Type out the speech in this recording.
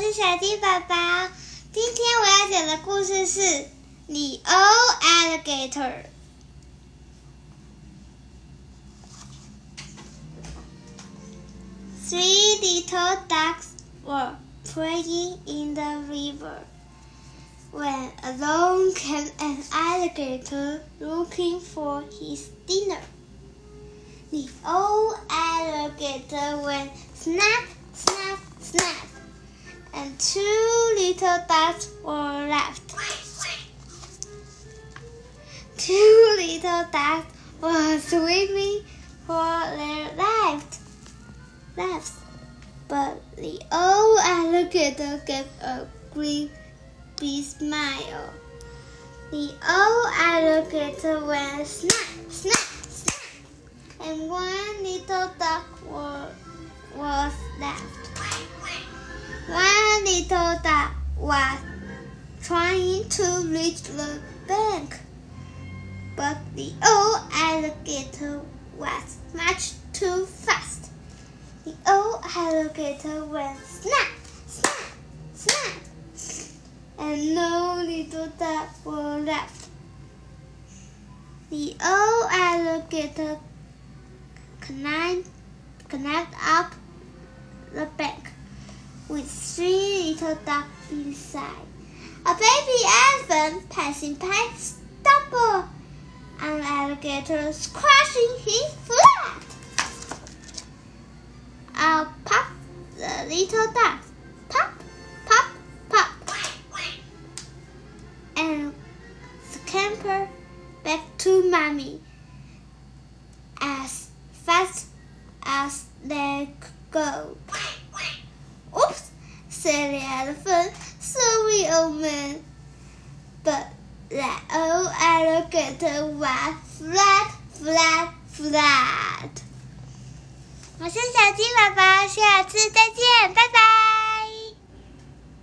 是小鸡宝宝。今天我要讲的故事是《The Old Alligator》。Three little ducks were playing in the river when along came an alligator looking for his dinner. The old alligator went snap, snap, snap, and two little ducks were left. Two little ducks were swimming for their lives. lives. But the old alligator gave a big smile. The old alligator went snap, snap, snap, and one little duck was, was left. Little duck was trying to reach the bank, but the old alligator was much too fast. The old alligator went snap, snap, snap, and no little duck were left. The old alligator climbed, climbed up the bank with three little ducks inside. A baby elephant passing by stumbled on alligator crushing his flat. I'll pop the little duck. Pop, pop, pop. And scamper back to mommy as fast as they could go Oops, said the elephant. Sorry, old man. But that old alligator was flat, flat, flat. 我是小鸡宝宝，下次再见，拜拜。